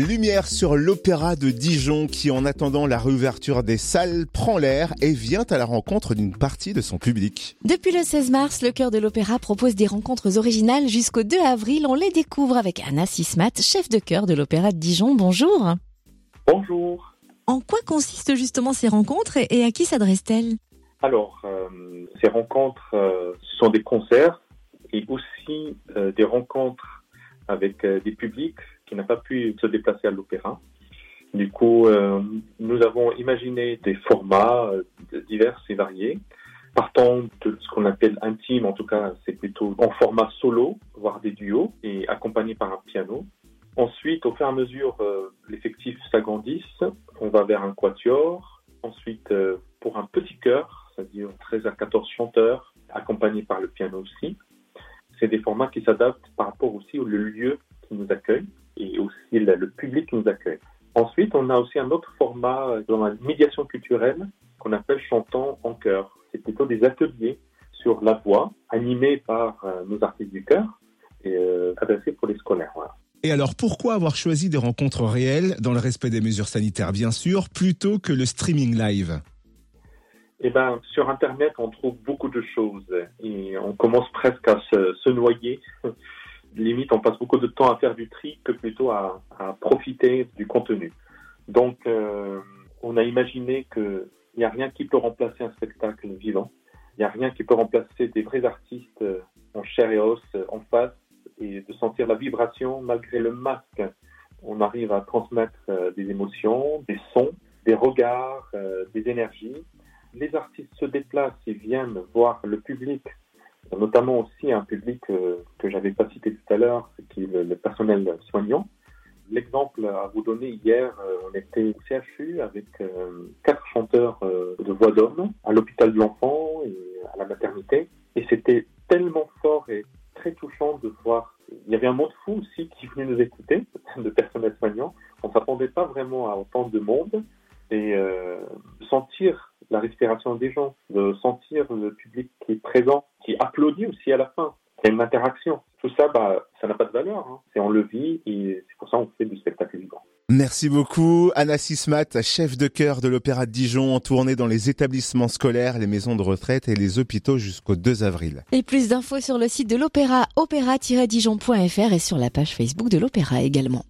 Lumière sur l'Opéra de Dijon qui, en attendant la réouverture des salles, prend l'air et vient à la rencontre d'une partie de son public. Depuis le 16 mars, le Chœur de l'Opéra propose des rencontres originales jusqu'au 2 avril. On les découvre avec Anna Sismat, chef de chœur de l'Opéra de Dijon. Bonjour. Bonjour. En quoi consistent justement ces rencontres et à qui s'adressent-elles? Alors, euh, ces rencontres euh, sont des concerts et aussi euh, des rencontres avec euh, des publics qui n'ont pas pu se déplacer à l'opéra. Du coup, euh, nous avons imaginé des formats euh, divers et variés, partant de ce qu'on appelle intime, en tout cas c'est plutôt en format solo, voire des duos, et accompagné par un piano. Ensuite, au fur et à mesure, euh, l'effectif s'agrandisse, on va vers un quatuor, ensuite pour un petit chœur, c'est-à-dire 13 à 14 chanteurs, accompagnés par le piano aussi. C'est des formats qui s'adaptent par rapport aussi au lieu qui nous accueille et aussi le, public qui nous accueille. Ensuite, on a aussi un autre format euh, dans la médiation culturelle qu'on appelle chantant en chœur. C'est plutôt des ateliers sur la voix animés par euh, nos artistes du chœur et euh, adressés pour les scolaires. Voilà. Et alors pourquoi avoir choisi des rencontres réelles, dans le respect des mesures sanitaires bien sûr, plutôt que le streaming live? Eh ben, sur Internet, on trouve beaucoup de choses et on commence presque à se, se noyer. Limite, on passe beaucoup de temps à faire du tri que plutôt à, profiter du contenu. Donc, euh, on a imaginé qu'il n'y a rien qui peut remplacer un spectacle vivant. Il n'y a rien qui peut remplacer des vrais artistes euh, en chair et os, euh, en face, et de sentir la vibration malgré le masque. On arrive à transmettre des émotions, des sons, des regards, des énergies les artistes se déplacent et viennent voir le public, notamment aussi un public euh, que j'avais pas cité tout à l'heure, qui est le, personnel soignant. L'exemple à vous donner, hier, euh, on était au CHU avec euh, quatre chanteurs de voix d'homme à l'hôpital de l'enfant et à la maternité. Et c'était tellement fort et très touchant de voir. Il y avait un monde fou aussi qui venait nous écouter, de personnel soignant. On s'attendait pas vraiment à autant de monde et sentir la respiration des gens, de sentir le public qui est présent, qui applaudit aussi à la fin. Il y a une interaction. Tout ça, bah, ça n'a pas de valeur. Hein. C'est on le vit et c'est pour ça qu'on fait du spectacle vivant. Merci beaucoup, Anna Sismat, chef de chœur de l'Opéra de Dijon, en tournée dans les établissements scolaires, les maisons de retraite et les hôpitaux jusqu'au 2 avril. Et plus d'infos sur le site de l'Opéra, opéra-dijon.fr et sur la page Facebook de l'Opéra également.